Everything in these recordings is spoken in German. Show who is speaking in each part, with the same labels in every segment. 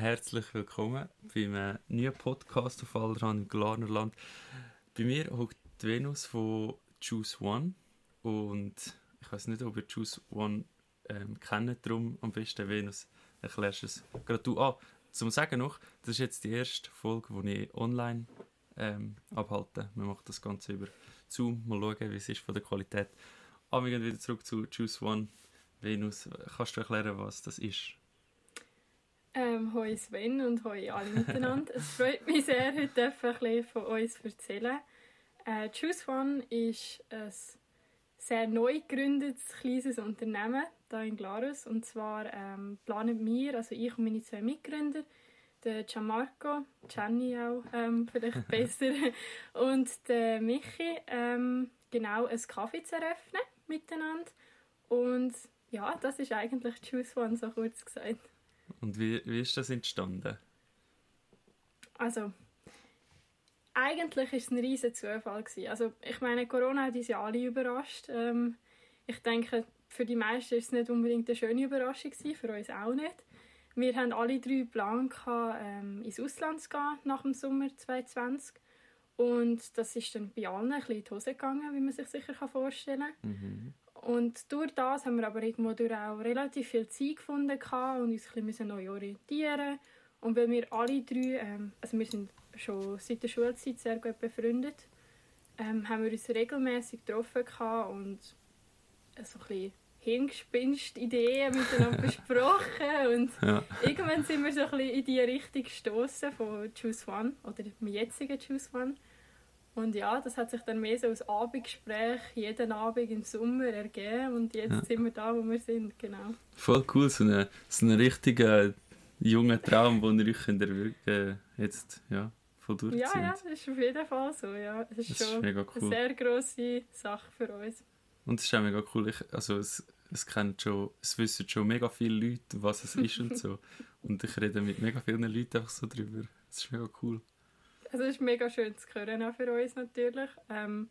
Speaker 1: Herzlich willkommen beim neuen Podcast auf Allerhand im Glarnerland. Bei mir hockt Venus von Choose One und ich weiß nicht, ob ihr Choose One ähm, kennt, darum am besten Venus erklärst du es gerade du. Ah, zum Sagen noch, das ist jetzt die erste Folge, die ich online ähm, abhalte. Wir machen das Ganze über Zoom, mal schauen, wie es ist von der Qualität. Aber wir gehen wieder zurück zu Choose One. Venus, kannst du erklären, was das ist?
Speaker 2: Ähm, hoi Sven und hoi alle miteinander. es freut mich sehr, heute ein bisschen von uns zu erzählen. Äh, Choose One ist ein sehr neu gegründetes kleines Unternehmen hier in Glarus. Und zwar ähm, planen wir, also ich und meine zwei Mitgründer, der Gianmarco, Gianni auch ähm, vielleicht besser, und der Michi, ähm, genau ein Kaffee zu eröffnen miteinander. Und ja, das ist eigentlich Choose One, so kurz gesagt.
Speaker 1: Und wie, wie ist das entstanden?
Speaker 2: Also, eigentlich war es ein riesiger Zufall. Gewesen. Also, ich meine, Corona hat uns ja alle überrascht. Ähm, ich denke, für die meisten war es nicht unbedingt eine schöne Überraschung, gewesen, für uns auch nicht. Wir haben alle drei Plan ähm, ins Ausland zu gehen nach dem Sommer 2020. Und das ist dann bei allen ein bisschen in die Hose gegangen, wie man sich sicher vorstellen kann. Mhm. Und durch das haben wir aber irgendwo durch auch relativ viel Zeit gefunden und uns ein bisschen neu orientieren Und weil wir alle drei, ähm, also wir sind schon seit der Schulzeit sehr gut befreundet, ähm, haben wir uns regelmäßig getroffen und so ein bisschen Hirngespinst-Ideen miteinander besprochen und ja. irgendwann sind wir so ein bisschen in die Richtung gestoßen von Choose One oder dem jetzigen Choose One. Und ja, das hat sich dann mehr so als Abendgespräch jeden Abend im Sommer ergeben und jetzt ja. sind wir da, wo wir sind, genau.
Speaker 1: Voll cool, so ein so eine richtiger junger Traum, den ihr euch äh, jetzt ja, voll durchzieht.
Speaker 2: Ja, ja, das ist auf jeden Fall so, ja. Es ist, das schon ist cool. eine sehr grosse Sache für uns.
Speaker 1: Und es ist auch mega cool, ich, also es, es, kennt schon, es wissen schon mega viele Leute, was es ist und so. Und ich rede mit mega vielen Leuten einfach so drüber. Es ist mega cool.
Speaker 2: Also es ist mega schön zu hören, auch für uns natürlich. Ähm,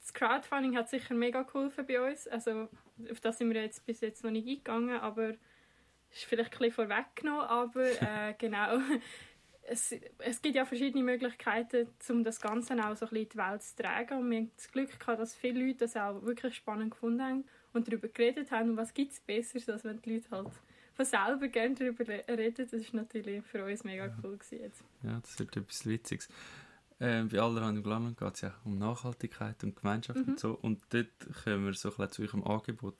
Speaker 2: das Crowdfunding hat sicher mega geholfen bei uns. Also auf das sind wir jetzt bis jetzt noch nicht eingegangen, aber ist vielleicht ein bisschen vorweggenommen, aber äh, genau. Es, es gibt ja verschiedene Möglichkeiten, um das Ganze auch so ein bisschen in die Welt zu tragen. Und wir haben das Glück gehabt, dass viele Leute das auch wirklich spannend gefunden haben und darüber geredet haben. Und was gibt es Besseres, als wenn die Leute halt von selber gerne darüber reden. Das ist natürlich für uns mega cool gewesen jetzt.
Speaker 1: Ja, das wird etwas Witziges. Ähm, bei Allerhand im Glanland geht es ja um Nachhaltigkeit und Gemeinschaft mhm. und so. Und dort kommen wir so ein bisschen zu eurem Angebot.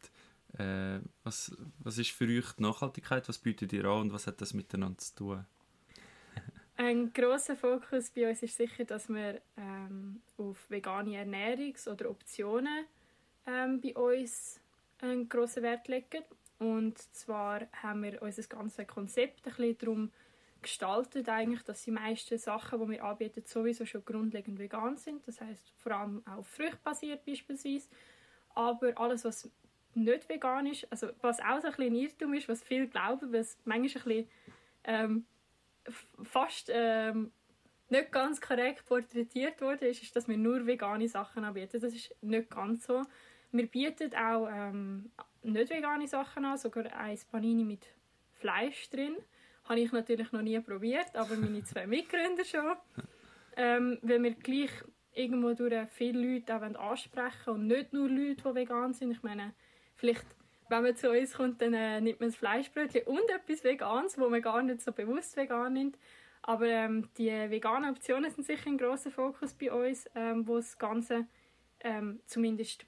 Speaker 1: Äh, was, was ist für euch die Nachhaltigkeit? Was bietet ihr an und was hat das miteinander zu tun?
Speaker 2: Ein großer Fokus bei uns ist sicher, dass wir ähm, auf vegane Ernährungs- oder Optionen ähm, bei uns einen grossen Wert legen. Und zwar haben wir unser ganzes Konzept ein bisschen darum gestaltet, eigentlich, dass die meisten Sachen, die wir anbieten, sowieso schon grundlegend vegan sind. Das heißt vor allem auch fruchtbasiert beispielsweise. Aber alles, was nicht vegan ist, also was auch so ein ein Irrtum ist, was viele glauben, was manchmal ein bisschen ähm, fast ähm, nicht ganz korrekt porträtiert wurde, ist, ist, dass wir nur vegane Sachen anbieten. Das ist nicht ganz so. Wir bieten auch ähm, nicht vegane Sachen an, sogar ein Panini mit Fleisch drin. Habe ich natürlich noch nie probiert, aber meine zwei Mitgründer schon. Ähm, weil wir gleich irgendwo durch viele Leute auch ansprechen und nicht nur Leute, die vegan sind. Ich meine, vielleicht, wenn man zu uns kommt, dann äh, nimmt man ein Fleischbrötchen und etwas Veganes, wo man gar nicht so bewusst vegan nimmt. Aber ähm, die veganen Optionen sind sicher ein großer Fokus bei uns, ähm, wo das Ganze ähm, zumindest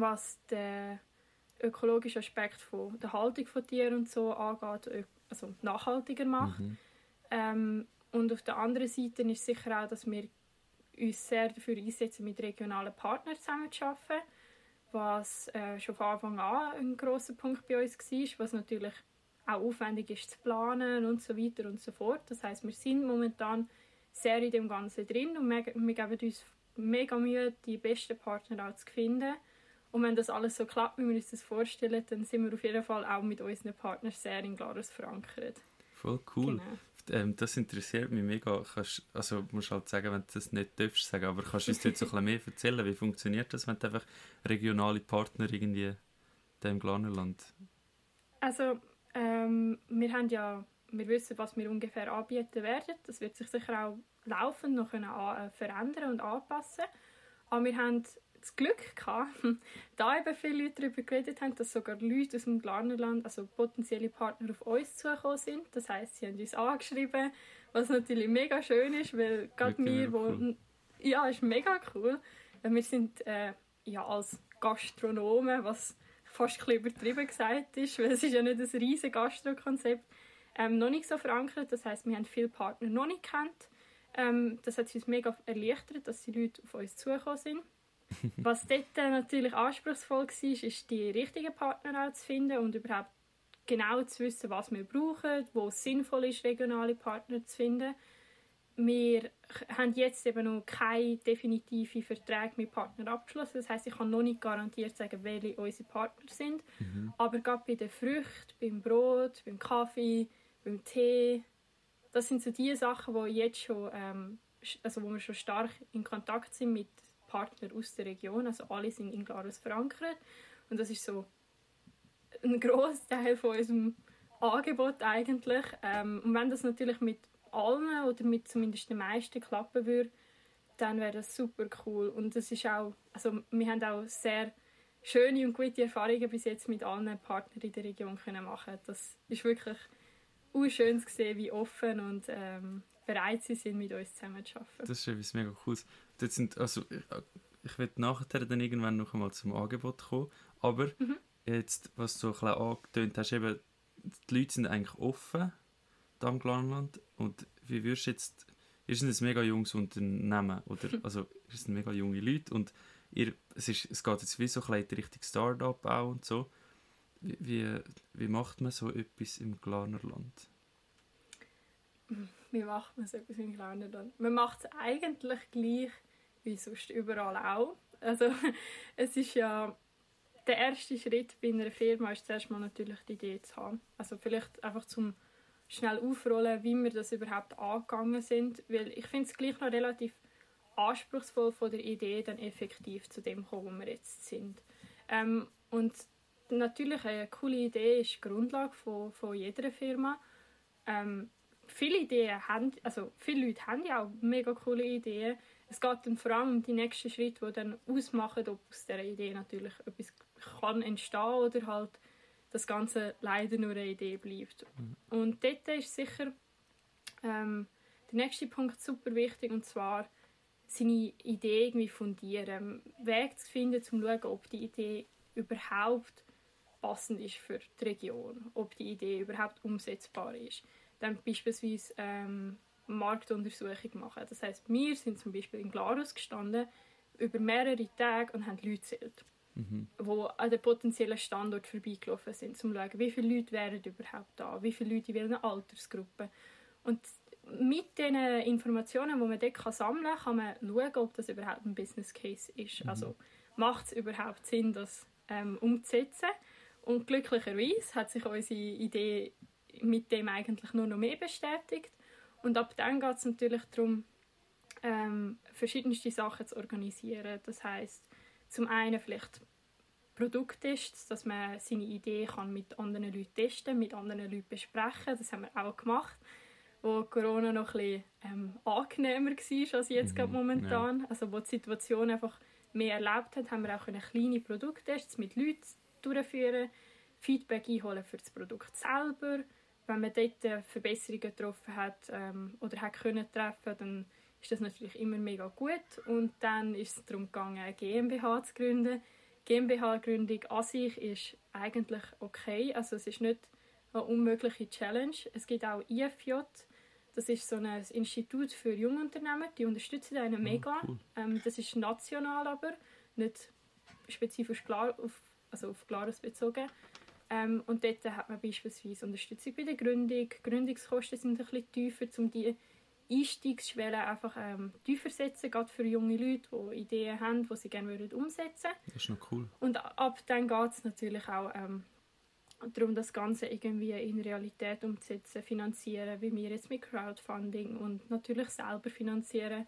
Speaker 2: was den ökologischen Aspekt von der Haltung von Tieren und so angeht, also nachhaltiger macht. Mhm. Ähm, und auf der anderen Seite ist sicher auch, dass wir uns sehr dafür einsetzen, mit regionalen Partnern zusammenzuarbeiten, was äh, schon von Anfang an ein großer Punkt bei uns war, was natürlich auch aufwendig ist zu planen und so weiter und so fort. Das heißt, wir sind momentan sehr in dem Ganzen drin und wir, wir geben uns mega Mühe, die besten Partner auch zu finden und wenn das alles so klappt, wie wir uns das vorstellen, dann sind wir auf jeden Fall auch mit unseren Partnern sehr in Glarus verankert.
Speaker 1: Voll cool. Genau. Ähm, das interessiert mich mega. Kannst, also musst halt sagen, wenn du das nicht darfst sagen, aber kannst du uns jetzt so ein bisschen mehr erzählen? Wie funktioniert das, wenn du einfach regionale Partner irgendwie im Glarnerland?
Speaker 2: Also ähm, wir haben ja wir wissen, was wir ungefähr anbieten werden. Das wird sich sicher auch laufend noch äh, verändern und anpassen. Aber wir haben das Glück gehabt, da eben viele Leute darüber geredet haben, dass sogar Leute aus dem Glarnerland, also potenzielle Partner, auf uns zugekommen sind. Das heißt, sie haben uns angeschrieben, was natürlich mega schön ist, weil gerade wir, wo, cool. ja, ist mega cool. Wir sind äh, ja als Gastronomen, was fast ein übertrieben gesagt ist, weil es ist ja nicht ein riesiges Gastro-Konzept, ähm, noch nicht so verankert. Das heißt, wir haben viele Partner noch nicht kennt. Ähm, das hat uns mega erleichtert, dass die Leute auf uns zugekommen sind. Was dort natürlich anspruchsvoll war, ist, die richtigen Partner auch zu finden und überhaupt genau zu wissen, was wir brauchen, wo es sinnvoll ist, regionale Partner zu finden. Wir haben jetzt eben noch keine definitive Verträge mit Partnern abgeschlossen. Das heißt, ich kann noch nicht garantiert sagen, welche unsere Partner sind. Mhm. Aber gerade bei den Früchten, beim Brot, beim Kaffee, beim Tee, das sind so die Sachen, wo jetzt schon, ähm, also wo wir schon stark in Kontakt sind mit Partnern aus der Region. Also alle sind in Glarus verankert und das ist so ein Großteil von unserem Angebot eigentlich. Ähm, und wenn das natürlich mit allen oder mit zumindest den meisten klappen würde, dann wäre das super cool. Und das ist auch, also wir haben auch sehr schöne und gute Erfahrungen bis jetzt mit allen Partnern in der Region können machen. Das ist wirklich schön zu sehen, wie offen und ähm, bereit sie sind, mit uns zusammen zu arbeiten.
Speaker 1: Das ist etwas mega Cooles. Das sind, also, ich, ich werde nachher dann irgendwann noch einmal zum Angebot kommen, aber mhm. jetzt, was du ein bisschen angetönt hast, eben, die Leute sind eigentlich offen da im Glanland und wie würdest du jetzt, ihr seid ein mega junges Unternehmen, oder, also ihr seid mega junge Leute und ihr, es, ist, es geht jetzt wie so ein bisschen Richtung Start-up auch und so. Wie, wie, wie macht man so etwas im Glarnerland?
Speaker 2: Wie macht man so etwas im Glarnerland? Man macht es eigentlich gleich wie sonst überall auch. Also es ist ja der erste Schritt bei einer Firma ist zuerst mal natürlich die Idee zu haben. Also vielleicht einfach zum schnell aufrollen, wie wir das überhaupt angegangen sind, weil ich finde es gleich noch relativ anspruchsvoll von der Idee dann effektiv zu dem kommen, wo wir jetzt sind. Ähm, und natürlich eine coole Idee ist die Grundlage von, von jeder Firma. Ähm, viele Ideen haben, also viele Leute haben ja auch mega coole Ideen. Es geht dann vor allem um die nächsten Schritte, die dann ausmachen, ob aus dieser Idee natürlich etwas kann entstehen oder halt das Ganze leider nur eine Idee bleibt. Mhm. Und dort ist sicher ähm, der nächste Punkt super wichtig und zwar seine Idee irgendwie fundieren, Weg zu finden, um zu schauen, ob die Idee überhaupt passend ist für die Region, ob die Idee überhaupt umsetzbar ist. Dann beispielsweise ähm, Marktuntersuchung machen. Das heißt, wir sind zum Beispiel in Glarus gestanden über mehrere Tage und haben Leute gezählt mhm. wo an den potenziellen Standort vorbeigelaufen sind, um zu schauen, wie viele Leute wären überhaupt da, wie viele Leute in welcher Altersgruppe. Und mit den Informationen, die man dort sammeln kann, kann man schauen, ob das überhaupt ein Business Case ist. Mhm. Also macht es überhaupt Sinn, das ähm, umzusetzen? Und glücklicherweise hat sich unsere Idee mit dem eigentlich nur noch mehr bestätigt. Und ab dann geht es natürlich darum, ähm, verschiedenste Sachen zu organisieren. Das heißt, zum einen vielleicht Produkttests, dass man seine Idee kann mit anderen Leuten testen, mit anderen Leuten besprechen. Das haben wir auch gemacht, wo Corona noch ein bisschen ähm, angenehmer war als jetzt mhm, momentan. Ja. Also wo die Situation einfach mehr erlaubt hat, haben wir auch kleine Produkttests mit Leuten durchführen, Feedback einholen für das Produkt selber. Wenn man dort äh, Verbesserungen getroffen hat ähm, oder hat können treffen, dann ist das natürlich immer mega gut. Und dann ist es darum gegangen, eine GmbH zu gründen GmbH-Gründung an sich ist eigentlich okay. Also es ist nicht eine unmögliche Challenge. Es gibt auch IFJ, das ist so ein Institut für Jungunternehmen, die unterstützen einen ah, mega. Oh, cool. ähm, das ist national aber, nicht spezifisch klar auf, also auf Klares bezogen. Ähm, und dort hat man beispielsweise Unterstützung bei der Gründung. Gründungskosten sind ein bisschen tiefer, um die Einstiegsschwelle einfach ähm, tiefer setzen, gerade für junge Leute, die Ideen haben, die sie gerne würden umsetzen würden.
Speaker 1: Das ist noch cool.
Speaker 2: Und ab dann geht es natürlich auch ähm, darum, das Ganze irgendwie in Realität umzusetzen, finanzieren, wie wir jetzt mit Crowdfunding und natürlich selber finanzieren.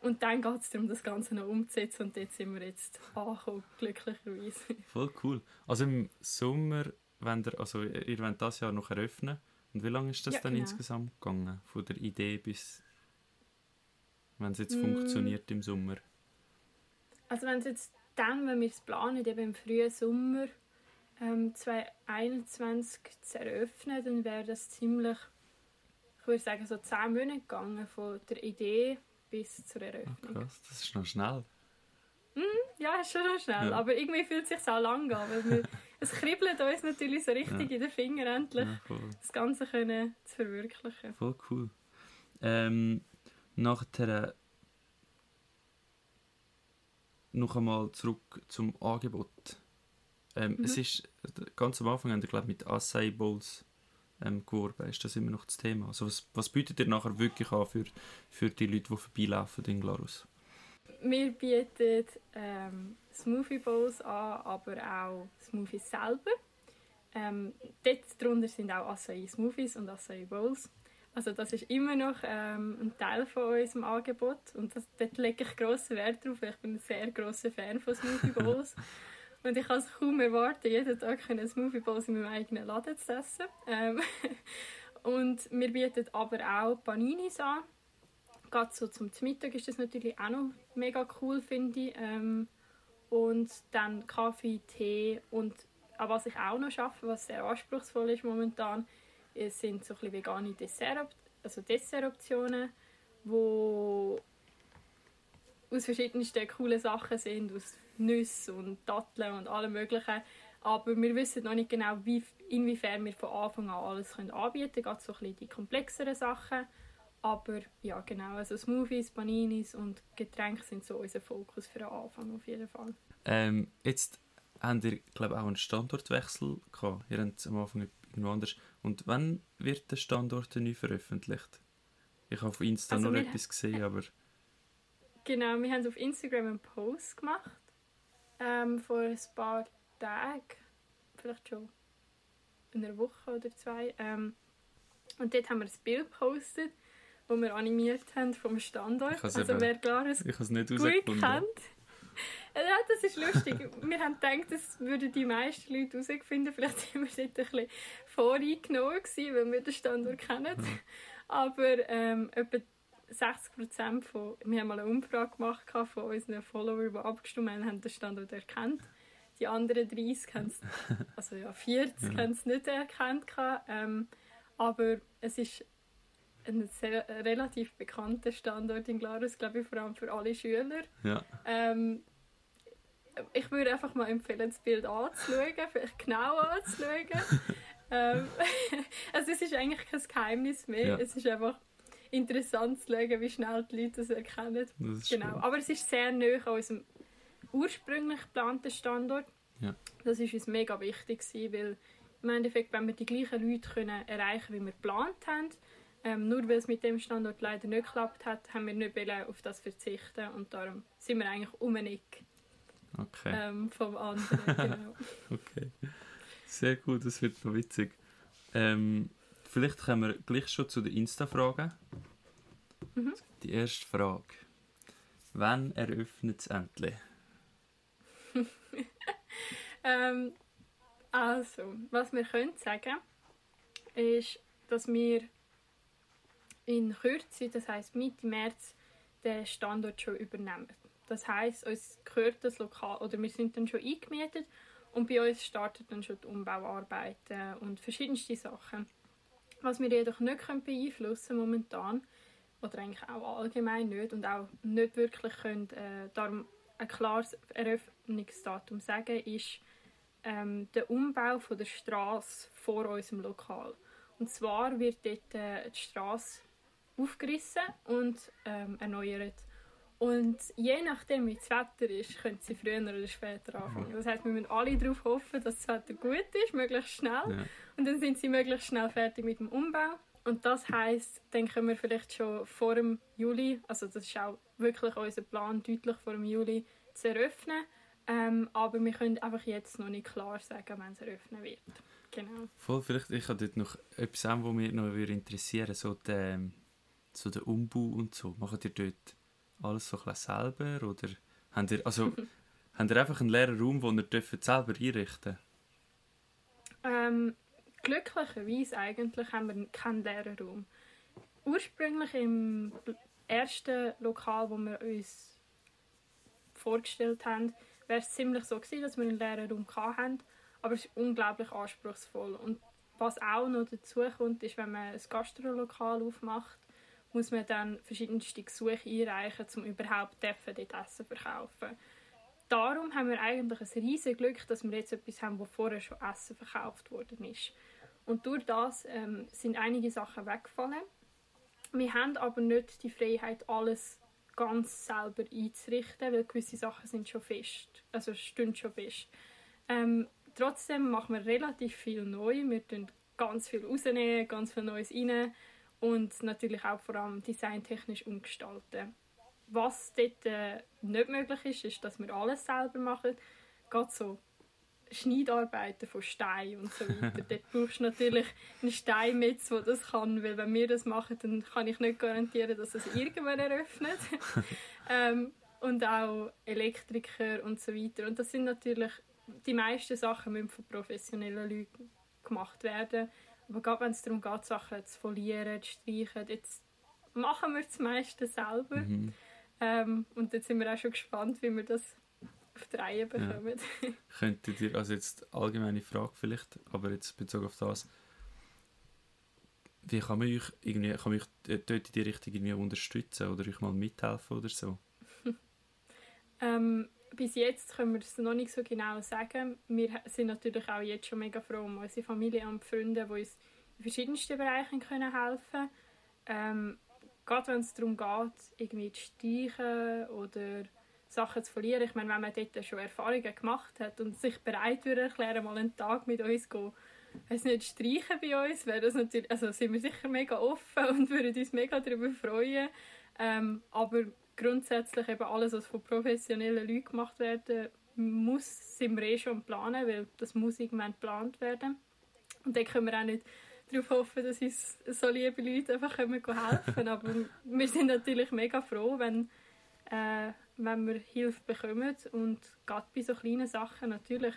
Speaker 2: Und dann geht es darum, das Ganze noch umzusetzen und jetzt sind wir jetzt angekommen, glücklicherweise.
Speaker 1: Voll cool. Also im Sommer, wenn ihr, also ihr wollt das Jahr noch eröffnen, Und wie lange ist das
Speaker 2: Ja,
Speaker 1: dann
Speaker 2: genau.
Speaker 1: insgesamt gegangen? Von der Idee bis, wenn es jetzt
Speaker 2: Mm.
Speaker 1: funktioniert im Sommer?
Speaker 2: Also wenn es jetzt dann, wenn wir es planen, eben im frühen Sommer ähm, 2021 zu eröffnen, dann wäre das ziemlich, ich würde sagen, so 10 Monate gegangen von der Idee bis zur Eröffnung.
Speaker 1: krass, das ist noch schnell.
Speaker 2: Ja, ist schon noch schnell,
Speaker 1: Ja.
Speaker 2: aber irgendwie fühlt es sich auch lang an, weil wir, es kribbelt uns natürlich so richtig
Speaker 1: Ja.
Speaker 2: in den Fingern endlich,
Speaker 1: Ja, voll.
Speaker 2: das Ganze können zu verwirklichen.
Speaker 1: Voll cool. Ähm, nachher noch einmal zurück zum Angebot. Ähm,
Speaker 2: Mhm.
Speaker 1: Es ist ganz am Anfang haben wir, glaube mit Acai Bowls ähm, geworben. Ist das immer noch das Thema? Also was, was bietet ihr nachher wirklich an für, für die Leute, die vorbeilaufen in Glarus?
Speaker 2: Wir bieten ähm, Smoothie Bowls an, aber auch Smoothies selber. Ähm, dort drunter sind auch Acai Smoothies und Acai Bowls. Also das ist immer noch ähm, ein Teil von unserem Angebot und das, dort lege ich grossen Wert drauf. Ich bin ein sehr grosser Fan von Smoothie Bowls. und ich kann es kaum erwarten, jeden Tag können Smoothie Bowls in meinem eigenen Laden zu essen. Ähm, und wir bieten aber auch Paninis an. Gerade so zum Mittag ist das natürlich auch noch mega cool, finde ich. Ähm, und dann Kaffee, Tee und auch was ich auch noch schaffe, was sehr anspruchsvoll ist momentan, sind so ein bisschen vegane Dessert, also Dessertoptionen, wo aus verschiedensten coolen Sachen sind, aus Nüssen und Datteln und allem möglichen. Aber wir wissen noch nicht genau, wie, inwiefern wir von Anfang an alles können anbieten können. Gerade so ein bisschen die komplexeren Sachen. Aber ja, genau. Also Smoothies, Paninis und Getränke sind so unser Fokus für den Anfang auf jeden Fall.
Speaker 1: Ähm, jetzt habt ihr, glaube ich, auch einen Standortwechsel gehabt. Ihr habt es am Anfang irgendwo anders. Und wann wird der Standort neu veröffentlicht? Ich habe auf Insta
Speaker 2: Also
Speaker 1: noch
Speaker 2: wir-
Speaker 1: etwas gesehen, aber
Speaker 2: Genau, wir haben auf Instagram einen Post gemacht. Ähm, vor ein paar Tagen. Vielleicht schon in einer Woche oder zwei. Ähm, und dort haben wir ein Bild gepostet, das wir animiert haben vom Standort.
Speaker 1: Ich
Speaker 2: Also
Speaker 1: eben-
Speaker 2: wer Glarus
Speaker 1: ich habe es nicht
Speaker 2: kennt. Ja, das ist lustig. wir haben gedacht, das würden die meisten Leute herausfinden. Vielleicht sind wir dort ein bisschen voreingenommen gewesen, weil wir den Standort kennen. Aber ähm, etwa 60% von... Wir haben mal eine Umfrage gemacht von unseren Followern, die abgestimmt haben, haben den Standort erkannt. Die anderen 30 haben es... Also ja, 40
Speaker 1: Ja.
Speaker 2: haben es nicht erkannt. Ähm, aber es ist ein sehr, relativ bekannter Standort in Glarus, glaube ich, vor allem für alle Schüler.
Speaker 1: Ja,
Speaker 2: Ähm, ich würde einfach mal empfehlen, das Bild anzuschauen, vielleicht genau anzuschauen. ähm, also es ist eigentlich kein Geheimnis mehr.
Speaker 1: Ja.
Speaker 2: Es ist einfach interessant zu schauen, wie schnell die Leute das erkennen.
Speaker 1: das
Speaker 2: Genau. Aber es ist sehr nahe an unserem ursprünglich geplanten Standort.
Speaker 1: Ja.
Speaker 2: Das ist uns mega wichtig, gewesen, weil im Endeffekt, wenn wir die gleichen Leute können erreichen wie wir geplant haben, ähm, nur weil es mit dem Standort leider nicht geklappt hat, haben wir nicht auf das verzichten und darum sind wir eigentlich um ein Eck
Speaker 1: Okay,
Speaker 2: ähm, vom anderen. genau.
Speaker 1: okay. Sehr gut, das wird noch witzig. Ähm, vielleicht kommen wir gleich schon zu den Insta-Fragen.
Speaker 2: Mhm.
Speaker 1: Die erste Frage. Wann eröffnet es endlich?
Speaker 2: Ähm, also, was wir können sagen, ist, dass wir in Kürze, das heißt Mitte März, den Standort schon übernehmen. Das heißt, uns gehört das Lokal oder wir sind dann schon eingemietet und bei uns starten dann schon die Umbauarbeiten und verschiedenste Sachen. Was wir jedoch nicht können beeinflussen momentan oder eigentlich auch allgemein nicht und auch nicht wirklich können, äh, darum ein klares Eröffnungsdatum sagen, ist ähm, der Umbau von der Straße vor unserem Lokal. Und zwar wird dort äh, die Straße aufgerissen und ähm, erneuert. Und je nachdem, wie das Wetter ist, können sie früher oder später anfangen. Das heißt, wir müssen alle darauf hoffen, dass das Wetter gut ist, möglichst schnell.
Speaker 1: Ja.
Speaker 2: Und dann sind sie möglichst schnell fertig mit dem Umbau. Und das heißt, dann können wir vielleicht schon vor dem Juli, also das ist auch wirklich unser Plan, deutlich vor dem Juli zu eröffnen. Ähm, aber wir können einfach jetzt noch nicht klar sagen, wann es eröffnen wird. Genau.
Speaker 1: Voll, vielleicht, ich habe dort noch etwas, an, was mich noch interessieren so der, so der Umbau und so. Macht ihr dort alles so ein selber? Oder habt ihr, also, habt ihr einfach einen leeren Raum, den ihr dürft selber einrichten
Speaker 2: Ähm, glücklicherweise eigentlich haben wir keinen leeren Raum. Ursprünglich im ersten Lokal, wo wir uns vorgestellt haben, wäre es ziemlich so gewesen, dass wir einen leeren Raum hatten, aber es ist unglaublich anspruchsvoll. Und was auch noch dazu kommt, ist, wenn man ein Gastrolokal aufmacht, muss man dann verschiedenste Gesuche einreichen, um überhaupt dort Essen zu verkaufen. Darum haben wir eigentlich ein riesiges Glück, dass wir jetzt etwas haben, wo vorher schon Essen verkauft worden ist. Und durch das ähm, sind einige Sachen weggefallen. Wir haben aber nicht die Freiheit, alles ganz selber einzurichten, weil gewisse Sachen sind schon fest, also stehen schon fest. Ähm, trotzdem machen wir relativ viel neu. Wir tun ganz viel rausnehmen, ganz viel Neues rein und natürlich auch vor allem designtechnisch umgestalten. Was dort äh, nicht möglich ist, ist, dass wir alles selber machen. Gerade so Schneidarbeiten von Stein und so weiter. Dort brauchst du natürlich einen Steinmetz, der das kann, weil wenn wir das machen, dann kann ich nicht garantieren, dass es irgendwann eröffnet. ähm, und auch Elektriker und so weiter. Und das sind natürlich, die meisten Sachen müssen von professionellen Leuten gemacht werden. Aber gerade wenn es darum geht, Sachen zu folieren, zu streichen, jetzt machen wir das meiste selber. Mhm. Ähm, und jetzt sind wir auch schon gespannt, wie wir das auf die Reihe bekommen.
Speaker 1: Ja. Könntet ihr, also jetzt allgemeine Frage vielleicht, aber jetzt bezogen auf das, wie kann man euch irgendwie, kann man euch dort in die Richtung irgendwie unterstützen oder euch mal mithelfen oder so?
Speaker 2: ähm, bis jetzt können wir es noch nicht so genau sagen. Wir sind natürlich auch jetzt schon mega froh um unsere Familie und Freunde, die uns in verschiedensten Bereichen können helfen können. Ähm, gerade wenn es darum geht, irgendwie zu streichen oder Sachen zu verlieren. Ich meine, wenn man dort schon Erfahrungen gemacht hat und sich bereit würde erklären, mal einen Tag mit uns zu es nicht streichen bei uns, wäre das natürlich, also sind wir sicher mega offen und würden uns mega darüber freuen. Ähm, aber grundsätzlich eben alles, was von professionellen Leuten gemacht werden muss, sind wir eh schon planen, weil das muss irgendwann geplant werden. Und dann können wir auch nicht darauf hoffen, dass uns so liebe Leute einfach helfen können. Aber wir sind natürlich mega froh, wenn äh, wenn wir Hilfe bekommen. Und gerade bei so kleinen Sachen natürlich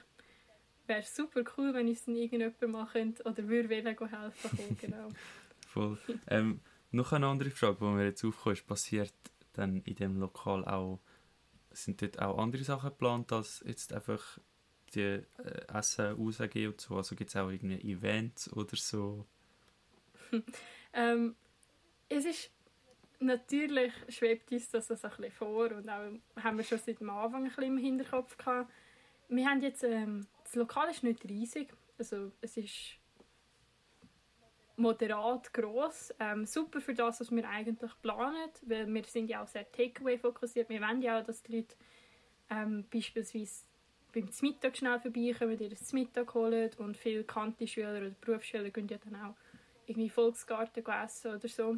Speaker 2: wäre es super cool, wenn uns dann irgendjemand machen oder würde helfen kommen, genau.
Speaker 1: Voll. Ähm, noch eine andere Frage, die mir jetzt aufkommt, ist, passiert dann in dem Lokal auch, sind dort auch andere Sachen geplant, als jetzt einfach die äh, Essen rausgehen und so? Also gibt es auch irgendwie Events oder so?
Speaker 2: ähm, es ist natürlich schwebt uns das also ein bisschen vor und auch haben wir schon seit dem Anfang ein bisschen im Hinterkopf gehabt. Wir haben jetzt, ähm, das Lokal ist nicht riesig, also es ist moderat groß, ähm, super für das, was wir eigentlich planen, weil wir sind ja auch sehr Takeaway fokussiert. Wir wollen ja auch, dass die Leute ähm, beispielsweise beim Mittag schnell vorbeikommen, ihr das Mittag holen und viele Kanti-Schüler oder Berufsschüler gehen ja dann auch irgendwie Volksgarten essen oder so.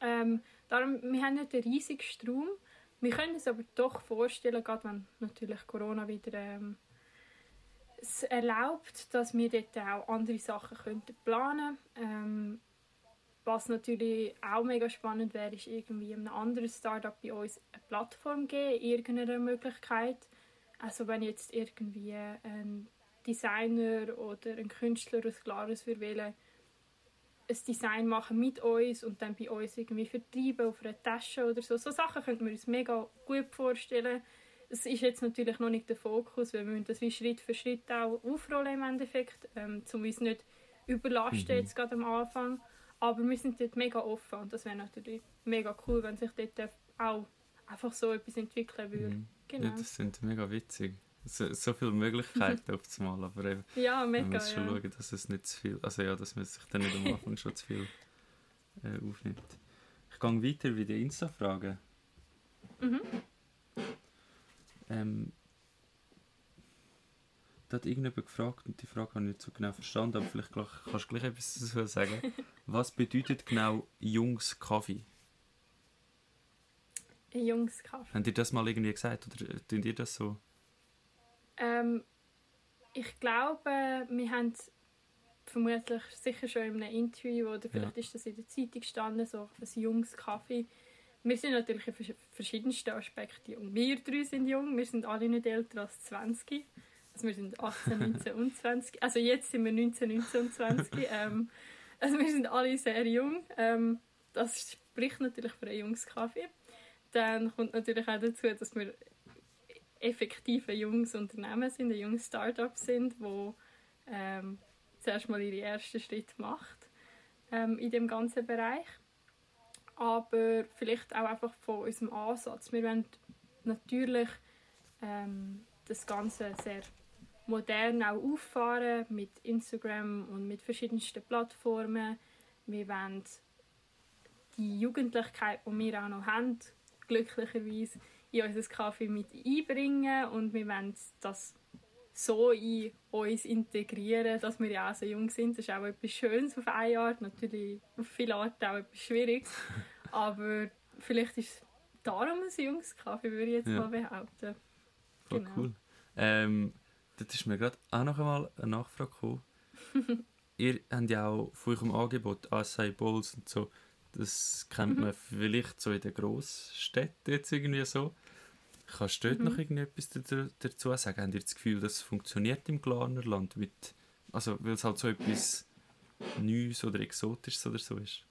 Speaker 2: Ähm, darum, wir haben nicht einen riesigen Strom. Wir können uns aber doch vorstellen, gerade wenn natürlich Corona wieder ähm, es erlaubt, dass wir dort auch andere Sachen könnten planen ähm, Was natürlich auch mega spannend wäre, ist irgendwie einem anderen Startup bei uns eine Plattform geben, irgendeiner Möglichkeit. Also wenn jetzt irgendwie ein Designer oder ein Künstler aus Glarus wählen ein Design machen mit uns und dann bei uns irgendwie vertreiben auf einer Tasche oder so. So Sachen könnten wir uns mega gut vorstellen. Es ist jetzt natürlich noch nicht der Fokus, weil wir müssen das wie Schritt für Schritt auch aufrollen im Endeffekt, ähm, um uns nicht überlasten mhm. jetzt gerade am Anfang. Aber wir sind dort mega offen und das wäre natürlich mega cool, wenn sich dort auch einfach so etwas entwickeln würde. Mhm.
Speaker 1: Genau. Ja, das sind mega witzig so, so viele Möglichkeiten aufzumal, aber eben,
Speaker 2: ja, mega,
Speaker 1: man muss schon
Speaker 2: ja.
Speaker 1: schauen, dass es nicht zu viel, also ja, dass man sich dann nicht am Anfang schon zu viel äh, aufnimmt. Ich gehe weiter bei den Insta-Fragen. Mhm. Ähm, da hat irgendjemand gefragt und die Frage habe ich nicht so genau verstanden, aber vielleicht gleich, kannst du gleich etwas dazu sagen. Was bedeutet genau Jungs Kaffee?
Speaker 2: Jungs Kaffee.
Speaker 1: Habt ihr das mal irgendwie gesagt oder tun ihr das so?
Speaker 2: Ähm, ich glaube, wir haben vermutlich sicher schon in einem Interview oder vielleicht ja. ist das in der Zeitung gestanden, so ein junges Kaffee. Wir sind natürlich in verschiedensten Aspekten jung. Wir drei sind jung, wir sind alle nicht älter als 20. Also wir sind 18, 19 und 20. Also jetzt sind wir 19, 19 und 20. Ähm, also wir sind alle sehr jung. Ähm, das spricht natürlich für einen Jungs-Kaffee. Dann kommt natürlich auch dazu, dass wir effektive junges Unternehmen sind, ein junges Startup sind, wo ähm, zuerst mal ihre ersten Schritte macht ähm, in dem ganzen Bereich. Aber vielleicht auch einfach von unserem Ansatz. Wir wollen natürlich ähm, das Ganze sehr modern auch auffahren mit Instagram und mit verschiedensten Plattformen. Wir wollen die Jugendlichkeit, die wir auch noch haben, glücklicherweise in unser Kaffee mit einbringen und wir wollen das so in uns integrieren, dass wir ja auch so jung sind. Das ist auch etwas Schönes auf eine Art, natürlich auf viele Arten auch etwas Schwieriges, aber vielleicht ist es darum ein junges Kaffee, würde ich jetzt ja. mal behaupten.
Speaker 1: Voll genau. cool. Ähm, das ist mir gerade auch noch einmal eine Nachfrage gekommen. Ihr habt ja auch von eurem Angebot Acai Bowls und so, das kennt mhm. man vielleicht so in den Grossstädten jetzt irgendwie so. Kannst du dort mhm. noch irgendetwas dazu sagen? Habt ihr das Gefühl, das funktioniert im Glarnerland? Mit, also, weil es halt so etwas Neues oder Exotisches oder so ist?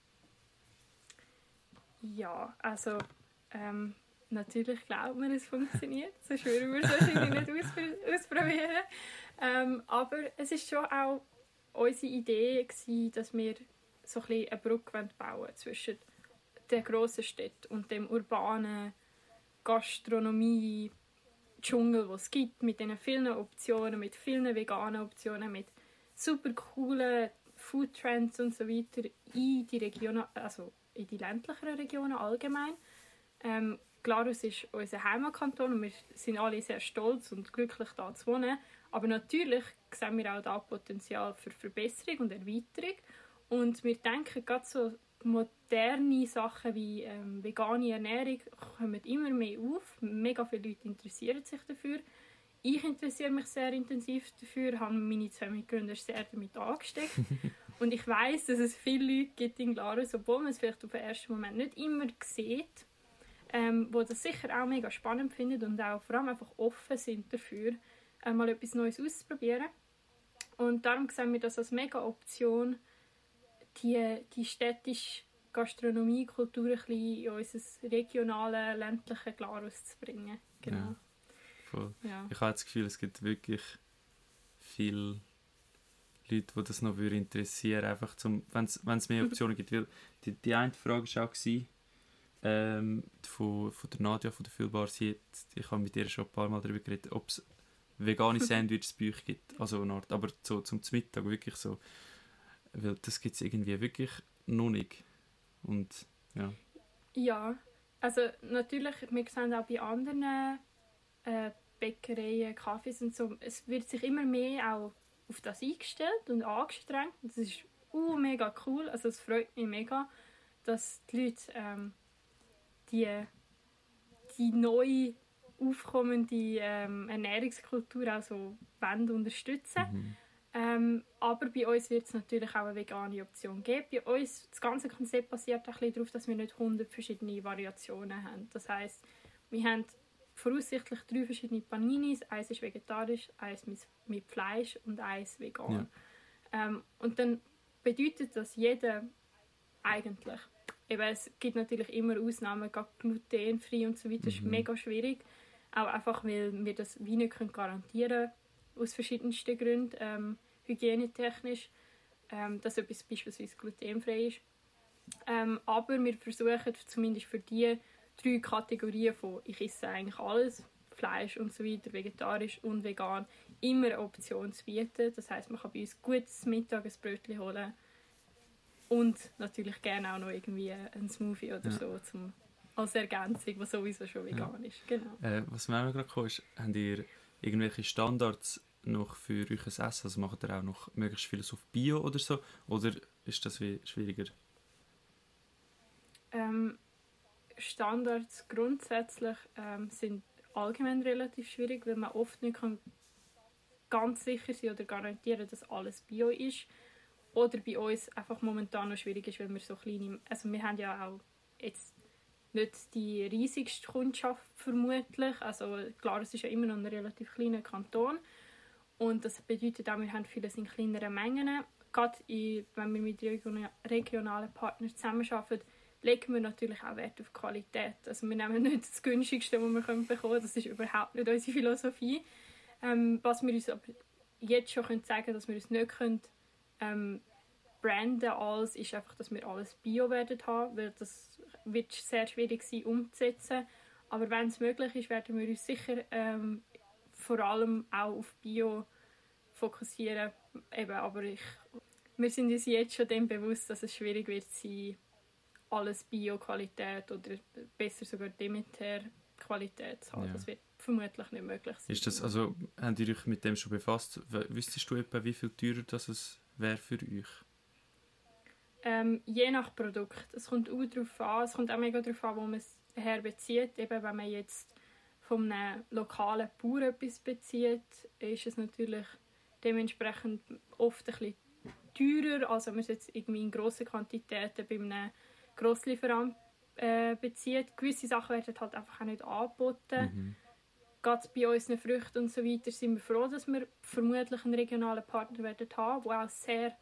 Speaker 2: Ja, also ähm, natürlich glaubt man, es funktioniert. Sonst würden wir es wahrscheinlich nicht ausprobieren. Ähm, aber es ist schon auch unsere Idee, gewesen, dass wir so ein bisschen eine Brücke bauen zwischen der grossen Stadt und dem urbanen Gastronomie Dschungel, was es gibt, mit diesen vielen Optionen, mit vielen veganen Optionen, mit super coolen Foodtrends und so weiter in die Regionen, also in die ländlicheren Regionen allgemein. Ähm, Glarus ist unser Heimatkanton und wir sind alle sehr stolz und glücklich, da zu wohnen. Aber natürlich sehen wir auch da Potenzial für Verbesserung und Erweiterung. Und wir denken, gerade so moderne Sachen wie ähm, vegane Ernährung kommen immer mehr auf. Mega viele Leute interessieren sich dafür. Ich interessiere mich sehr intensiv dafür, habe meine zwei Mitgründer sehr damit angesteckt. und ich weiß, dass es viele Leute gibt in Glarus, obwohl man es vielleicht auf den ersten Moment nicht immer sieht, ähm, wo das sicher auch mega spannend findet und auch vor allem einfach offen sind dafür, äh, mal etwas Neues auszuprobieren. Und darum sehen wir das als mega Option, die, die städtische Gastronomie, Kultur ein bisschen in unser regionales, ländliches Glarus zu bringen. Genau. Ja,
Speaker 1: voll. Ja. Ich habe das Gefühl, es gibt wirklich viele Leute, die das noch interessieren einfach wenn es mehr Optionen gibt. Weil die, die eine Frage war auch, gewesen, ähm, von, von der Nadja von der Füllbar, sie ich habe mit ihr schon ein paar Mal darüber geredet, ob es vegane Sandwiches bei euch gibt, also eine Art, aber so zum Mittag wirklich so weil das gibt es irgendwie wirklich noch nicht. Und ja.
Speaker 2: Ja, also natürlich, wir sehen auch bei anderen äh, Bäckereien, Kaffees und so, es wird sich immer mehr auch auf das eingestellt und angestrengt. Das ist uh, mega cool, also es freut mich mega, dass die Leute ähm, die, die neue aufkommende ähm, Ernährungskultur auch so wollen unterstützen. Mhm. Ähm, aber bei uns wird es natürlich auch eine vegane Option geben. Bei uns, das ganze Konzept basiert ein darauf, dass wir nicht 100 verschiedene Variationen haben. Das heißt, wir haben voraussichtlich drei verschiedene Paninis. Eins ist vegetarisch, eins mit Fleisch und eins vegan. Ja. Ähm, und dann bedeutet das jeder eigentlich, eben, es gibt natürlich immer Ausnahmen, gerade glutenfrei und so weiter, mhm. ist mega schwierig. Auch einfach, weil wir das wie nicht garantieren können, aus verschiedensten Gründen. Ähm, hygienetechnisch, ähm, dass etwas beispielsweise glutenfrei ist. Ähm, aber wir versuchen zumindest für die drei Kategorien von ich esse eigentlich alles, Fleisch und so weiter, vegetarisch und vegan, immer eine Option zu bieten. Das heißt, man kann bei uns gutes Mittagesbrötchen holen und natürlich gerne auch noch irgendwie einen Smoothie oder ja. so zum, als Ergänzung, was sowieso schon vegan ja. ist. Genau.
Speaker 1: Äh, was mir auch gerade kam, ist, habt ihr irgendwelche Standards noch für euch Essen? Also macht ihr auch noch möglichst vieles auf Bio oder so? Oder ist das wie schwieriger?
Speaker 2: Ähm, Standards grundsätzlich ähm, sind allgemein relativ schwierig, weil man oft nicht kann ganz sicher sein oder garantieren, dass alles Bio ist. Oder bei uns einfach momentan noch schwierig ist, weil wir so kleine, also wir haben ja auch jetzt nicht die riesigste Kundschaft vermutlich, also klar, es ist ja immer noch ein relativ kleiner Kanton Und das bedeutet auch, wir haben vieles in kleineren Mengen. Gerade in, wenn wir mit regionalen Partnern zusammenarbeiten, legen wir natürlich auch Wert auf Qualität. Also wir nehmen nicht das günstigste, was wir bekommen können. Das ist überhaupt nicht unsere Philosophie. Ähm, was wir uns aber jetzt schon können sagen dass wir uns nicht können, ähm, branden als, ist einfach, dass wir alles Bio werden haben, weil das wird sehr schwierig sein umzusetzen. Aber wenn es möglich ist, werden wir uns sicher ähm, vor allem auch auf Bio fokussieren. Eben, aber ich, wir sind uns jetzt schon dem bewusst, dass es schwierig wird sein, alles Bio-Qualität oder besser sogar Demeter-Qualität zu haben. Ja. Das wird vermutlich nicht möglich sein.
Speaker 1: Ist das, also, habt ihr euch mit dem schon befasst? Wüsstest du etwa, wie viel teurer das es wäre für euch?
Speaker 2: Ähm, je nach Produkt. Es kommt auch darauf an, es kommt auch mega darauf an, wo man es herbezieht. Eben, wenn man jetzt von einem lokalen Bauer etwas bezieht, ist es natürlich dementsprechend oft ein bisschen teurer, als wenn man es jetzt irgendwie in grossen Quantitäten bei einem Grosslieferant äh, bezieht. Gewisse Sachen werden halt einfach auch nicht angeboten. Mhm. Gerade bei unseren Früchten und so weiter sind wir froh, dass wir vermutlich einen regionalen Partner werden haben, der auch sehr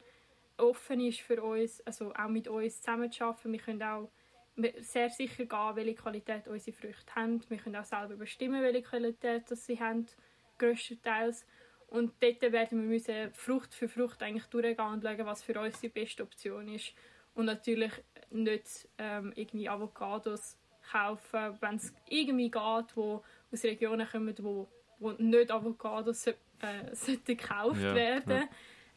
Speaker 2: offen ist für uns, also auch mit uns zusammenzuarbeiten. Wir können auch sehr sicher gehen, welche Qualität unsere Früchte haben. Wir können auch selber bestimmen, welche Qualität das sie haben, größtenteils. Und dort werden wir müssen Frucht für Frucht eigentlich durchgehen und schauen, was für uns die beste Option ist. Und natürlich nicht ähm, irgendwie Avocados kaufen, wenn es irgendwie geht, wo aus Regionen kommen, wo, wo nicht Avocados äh, gekauft ja, werden.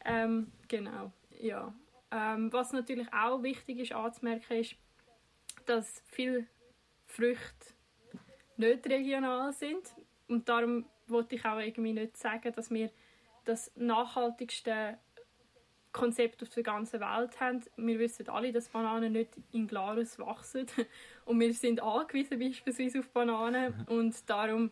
Speaker 2: Ja. Ähm, genau, ja. Ähm, was natürlich auch wichtig ist anzumerken, ist, dass viele Früchte nicht regional sind. Und darum wollte ich auch irgendwie nicht sagen, dass wir das nachhaltigste Konzept auf der ganzen Welt haben. Wir wissen alle, dass Bananen nicht in Glarus wachsen. Und wir sind angewiesen beispielsweise auf Bananen. Und darum,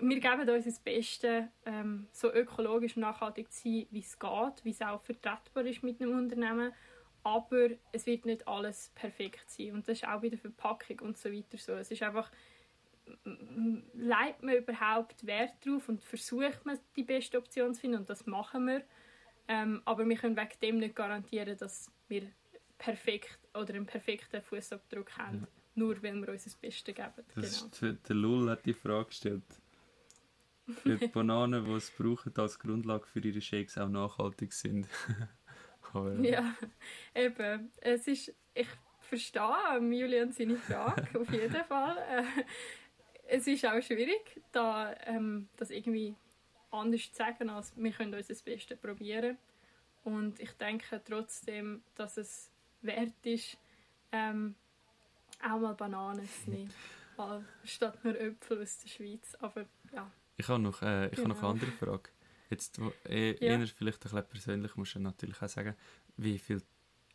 Speaker 2: wir geben uns das Beste, ähm, so ökologisch und nachhaltig zu sein, wie es geht, wie es auch vertretbar ist mit einem Unternehmen aber es wird nicht alles perfekt sein und das ist auch bei der Verpackung und so weiter so. Es ist einfach, leitet man überhaupt Wert drauf und versucht man die beste Option zu finden und das machen wir. Ähm, aber wir können wegen dem nicht garantieren, dass wir perfekt oder einen perfekten Fußabdruck haben, ja. nur weil wir uns das Beste geben.
Speaker 1: Das genau. ist, der Lull hat die Frage gestellt. Für die Bananen, die es brauchen als Grundlage für ihre Shakes auch nachhaltig sind.
Speaker 2: Aber, ja, eben. Es ist, ich verstehe Julian seine Frage, auf jeden Fall. Äh, es ist auch schwierig, da, ähm, das irgendwie anders zu sagen, als wir können uns das Beste probieren. Und ich denke trotzdem, dass es wert ist, ähm, auch mal Bananen zu nehmen, statt nur Äpfel aus der Schweiz. Aber ja.
Speaker 1: Ich habe noch, äh, ich genau. habe noch eine andere Frage. Jetzt eh, ja. eher vielleicht ein bisschen persönlich, musst du natürlich auch sagen, wie viel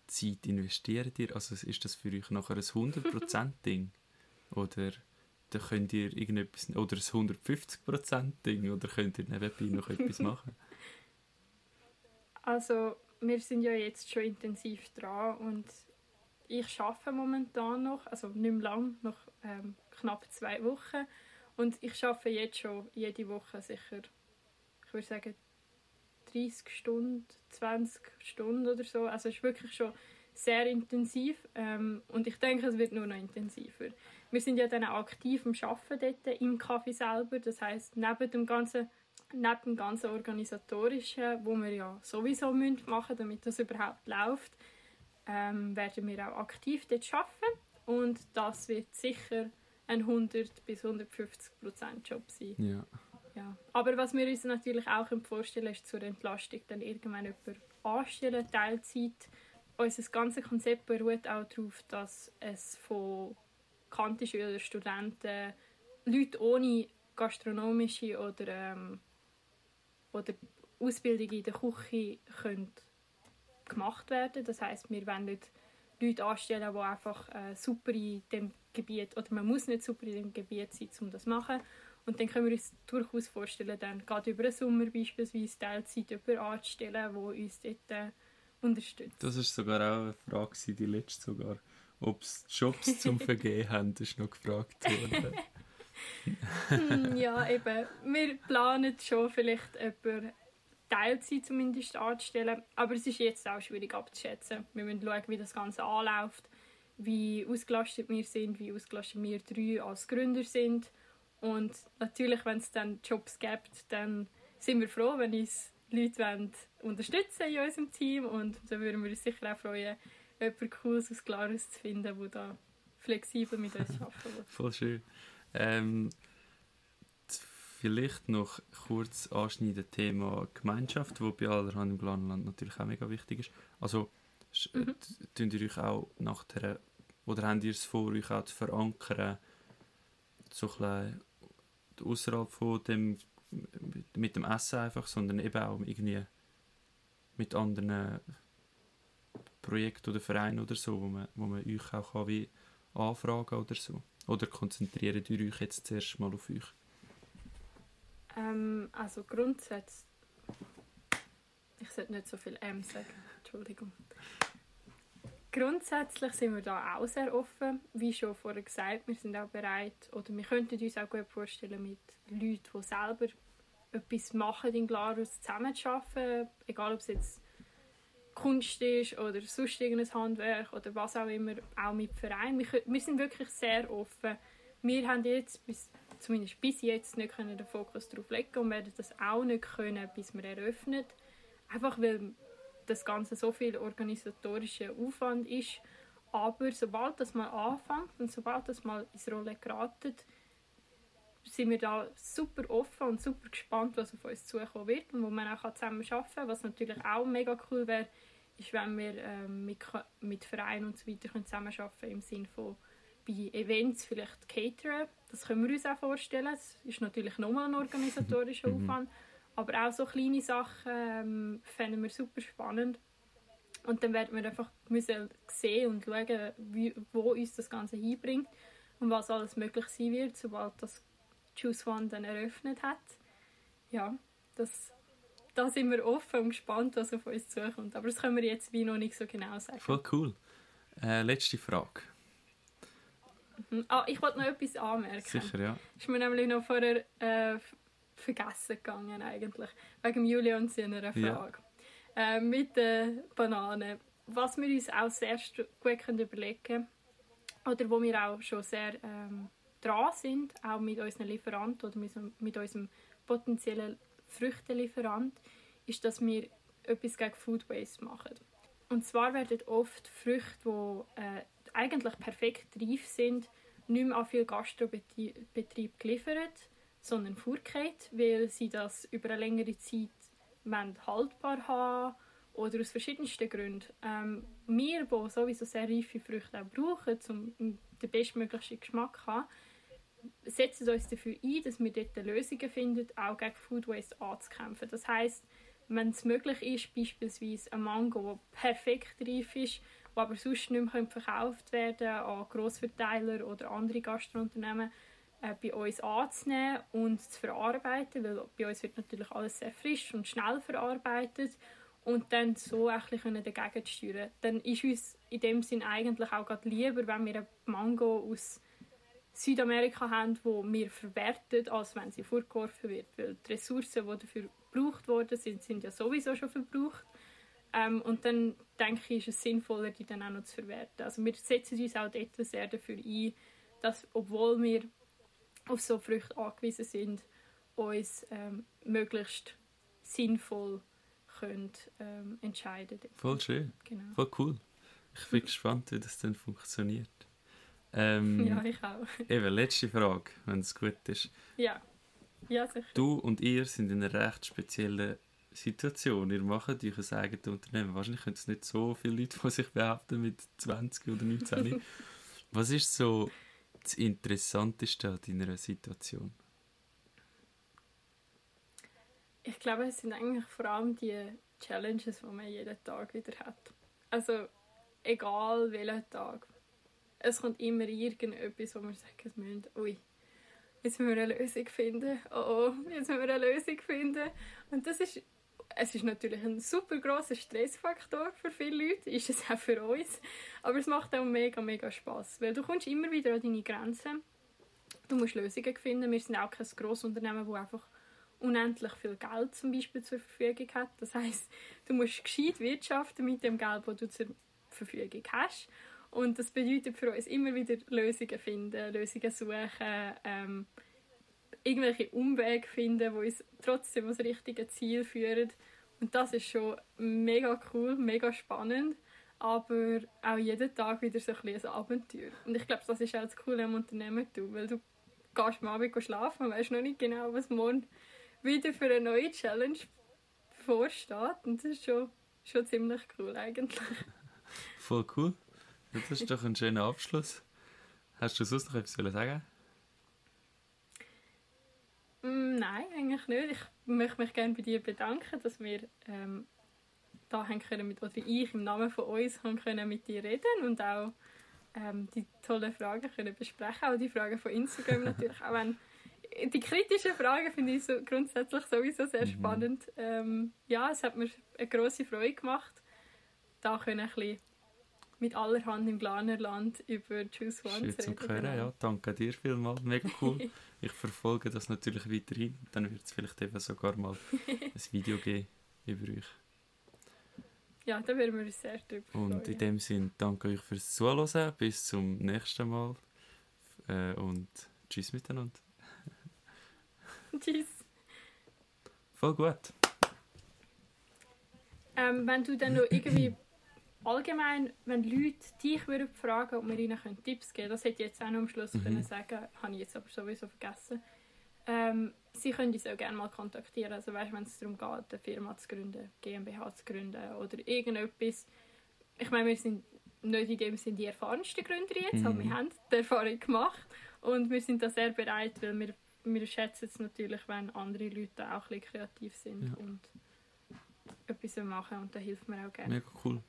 Speaker 1: Zeit investiert ihr? Also ist das für euch nachher ein 100%-Ding? oder da könnt ihr irgendetwas, oder ein 150%-Ding? Oder könnt ihr nebenbei noch etwas machen?
Speaker 2: Also, wir sind ja jetzt schon intensiv dran und ich arbeite momentan noch, also nicht mehr lang, noch ähm, knapp zwei Wochen. Und ich arbeite jetzt schon jede Woche sicher ich würde sagen, 30 Stunden, 20 Stunden oder so. Also es ist wirklich schon sehr intensiv ähm, und ich denke, es wird nur noch intensiver. Wir sind ja dann auch aktiv am Arbeiten dort im Kaffee selber, das heißt neben dem ganzen neben dem ganzen organisatorischen, wo wir ja sowieso machen müssen, damit das überhaupt läuft, ähm, werden wir auch aktiv dort arbeiten und das wird sicher ein 100 bis 150 Prozent Job sein.
Speaker 1: Ja.
Speaker 2: Ja. Aber was wir uns natürlich auch vorstellen können, ist zur Entlastung dann irgendwann jemand anstellen, Teilzeit. Unser ganzes Konzept beruht auch darauf, dass es von Kantischülern, Studenten, Leute ohne gastronomische oder, ähm, oder Ausbildung in der Küche können gemacht werden Das heißt, wir wollen nicht Leute anstellen, die einfach äh, super in dem Gebiet, oder man muss nicht super in dem Gebiet sein, um das zu machen, und dann können wir uns durchaus vorstellen, dann gerade über den Sommer beispielsweise Teilzeit jemanden anzustellen, der uns dort äh, unterstützt.
Speaker 1: Das war sogar auch eine Frage, die letzte sogar. Ob es Jobs zum Vergehen haben, ist noch gefragt worden.
Speaker 2: Hm, ja, eben. Wir planen schon vielleicht jemanden Teilzeit zumindest anzustellen, aber es ist jetzt auch schwierig abzuschätzen. Wir müssen schauen, wie das Ganze anläuft, wie ausgelastet wir sind, wie ausgelastet wir drei als Gründer sind. Und natürlich, wenn es dann Jobs gibt, dann sind wir froh, wenn uns Leute wollen unterstützen in unserem Team und dann würden wir uns sicher auch freuen, jemanden Cooles aus Glarus zu finden, der da flexibel mit uns arbeiten will.
Speaker 1: Voll schön. Ähm, vielleicht noch kurz anschneiden Thema Gemeinschaft, wo bei allerhand im Glanland natürlich auch mega wichtig ist. Also, mhm. tun ihr euch auch nach der, oder habt ihr es vor, euch auch zu verankern, so ein bisschen außerhalb von dem, mit dem Essen einfach, sondern eben auch irgendwie mit anderen Projekten oder Vereinen oder so, wo man, wo man euch auch kann wie anfragen oder so? Oder konzentriert ihr euch jetzt zuerst mal auf euch?
Speaker 2: Ähm, also grundsätzlich. Ich sollte nicht so viel M sagen, Entschuldigung. Grundsätzlich sind wir da auch sehr offen. Wie schon vorher gesagt, wir sind auch bereit, oder wir könnten uns auch gut vorstellen, mit Leuten, die selber etwas machen in Glarus zusammenzuarbeiten. Egal, ob es jetzt Kunst ist oder sonst irgendein Handwerk oder was auch immer, auch mit Vereinen. Wir, wir sind wirklich sehr offen. Wir haben jetzt bis, zumindest bis jetzt nicht können den Fokus darauf legen und werden das auch nicht können, bis wir eröffnen. Einfach weil das Ganze so viel organisatorischer Aufwand ist. Aber sobald das mal anfängt und sobald das mal ins Rolle geratet, sind wir da super offen und super gespannt, was auf uns zukommen wird und wo man auch zusammen arbeiten kann. Was natürlich auch mega cool wäre, ist, wenn wir ähm, mit, mit Vereinen und so weiter zusammenarbeiten können, im Sinne von bei Events vielleicht cateren. Das können wir uns auch vorstellen. Das ist natürlich nochmal ein organisatorischer mhm. Aufwand. Aber auch so kleine Sachen ähm, fänden wir super spannend. Und dann werden wir einfach müssen sehen und schauen, wie, wo uns das Ganze hinbringt und was alles möglich sein wird, sobald das Choose One dann eröffnet hat. Ja, das, da sind wir offen und gespannt, was auf uns zukommt. Aber das können wir jetzt wie noch nicht so genau sagen.
Speaker 1: Voll cool. Äh, letzte Frage.
Speaker 2: Mhm. Ah, ich wollte noch etwas anmerken.
Speaker 1: Sicher, ja.
Speaker 2: Ist mir nämlich noch vorher äh, vergessen gegangen eigentlich. Wegen Julian seiner Frage. Ja. Äh, mit den Bananen. Was wir uns auch sehr gut können überlegen können, oder wo wir auch schon sehr ähm, dran sind, auch mit unseren Lieferanten oder mit, unserem potenziellen Früchtenlieferant, ist, dass wir etwas gegen Food Waste machen. Und zwar werden oft Früchte, die äh, eigentlich perfekt reif sind, nicht mehr an viel Gastrobetrieb geliefert, sondern vorgekehrt, weil sie das über eine längere Zeit haltbar haben oder aus verschiedensten Gründen. Ähm, wir, die sowieso sehr reife Früchte auch brauchen, um den bestmöglichen Geschmack zu haben, setzen uns dafür ein, dass wir dort Lösungen finden, auch gegen Food Waste anzukämpfen. Das heißt, wenn es möglich ist, beispielsweise ein Mango, der perfekt reif ist, der aber sonst nicht mehr verkauft werden an Grossverteiler oder andere Gastrounternehmen, äh, bei uns anzunehmen und zu verarbeiten, weil bei uns wird natürlich alles sehr frisch und schnell verarbeitet und dann so ein dagegen zu steuern. Dann ist uns in dem Sinn eigentlich auch lieber, wenn wir ein Mango aus Südamerika haben, wo wir verwerten, als wenn sie vorgeworfen wird. Weil die Ressourcen, die dafür gebraucht worden sind, sind ja sowieso schon verbraucht. Ähm, und dann denke ich, ist es sinnvoller, die dann auch noch zu verwerten. Also wir setzen uns auch dort sehr dafür ein, dass, obwohl wir auf so Früchte angewiesen sind, uns ähm, möglichst sinnvoll können, ähm, entscheiden
Speaker 1: Voll schön. Genau. Voll cool. Ich bin gespannt, wie das dann funktioniert. Ähm,
Speaker 2: ja, ich auch.
Speaker 1: Eben, letzte Frage, wenn es gut ist.
Speaker 2: Ja. Ja, sicher.
Speaker 1: Du und ihr sind in einer recht speziellen Situation. Ihr macht euch ein eigenes Unternehmen. Wahrscheinlich können es nicht so viele Leute von sich behaupten mit 20 oder 19. Was ist so das Interessanteste an deiner Situation?
Speaker 2: Ich glaube, es sind eigentlich vor allem die Challenges, die man jeden Tag wieder hat. Also, egal welcher Tag es kommt immer irgendetwas, wo wir sagen müssen, ui, jetzt müssen wir eine Lösung finden. Oh, oh, jetzt müssen wir eine Lösung finden. Und das ist, es ist natürlich ein super grosser Stressfaktor für viele Leute, ist es auch für uns. Aber es macht auch mega, mega Spaß, weil du kommst immer wieder an deine Grenzen. du musst Lösungen finden. Wir sind auch kein Grossunternehmen, das einfach unendlich viel Geld zum Beispiel zur Verfügung hat. Das heißt, du musst gescheit wirtschaften mit dem Geld, das du zur Verfügung hast. Und das bedeutet für uns immer wieder Lösungen finden, Lösungen suchen, ähm, irgendwelche Umwege finden, die uns trotzdem das richtige Ziel führen. Und das ist schon mega cool, mega spannend, aber auch jeden Tag wieder so ein, ein Abenteuer. Und ich glaube, das ist auch das Coole am Unternehmertum, weil du gehst am Abend schlafen und weißt noch nicht genau, was morgen wieder für eine neue Challenge bevorsteht. Und das ist schon, schon ziemlich cool eigentlich.
Speaker 1: Voll cool. Das ist doch ein schöner Abschluss. Hast du sonst noch etwas sagen?
Speaker 2: Mm, nein, eigentlich nicht. Ich möchte mich gerne bei dir bedanken, dass wir ähm, da haben können mit, oder ich im Namen von uns haben können mit dir reden und auch ähm, die tollen Fragen können besprechen, auch die Fragen von Instagram natürlich, auch wenn die kritischen Fragen finde ich so grundsätzlich sowieso sehr mhm. spannend. Ähm, ja, es hat mir eine große Freude gemacht, da können ein bisschen mit aller Hand im Glanerland über Choose One
Speaker 1: zu reden. Hören, ja. Danke dir vielmals, mega cool. ich verfolge das natürlich weiterhin. Dann wird es vielleicht eben sogar mal ein Video geben über euch.
Speaker 2: Ja, da würden wir uns sehr drüber
Speaker 1: Und freuen. in dem Sinne danke euch fürs Zuhören. Bis zum nächsten Mal. Äh, und tschüss miteinander.
Speaker 2: tschüss.
Speaker 1: Voll gut.
Speaker 2: Ähm, wenn du dann noch irgendwie allgemein, wenn Leute dich würden fragen, ob wir ihnen Tipps geben können, das hätte ich jetzt auch noch am Schluss mhm. können sagen habe ich jetzt aber sowieso vergessen. Ähm, sie können uns auch gerne mal kontaktieren. Also weißt, wenn es darum geht, eine Firma zu gründen, GmbH zu gründen oder irgendetwas. Ich meine, wir sind nicht in dem Sinne die erfahrensten Gründer jetzt, mhm. aber wir haben die Erfahrung gemacht und wir sind da sehr bereit, weil wir, wir schätzen es natürlich, wenn andere Leute auch ein bisschen kreativ sind ja. und etwas machen und da hilft mir auch gerne.
Speaker 1: Mega cool.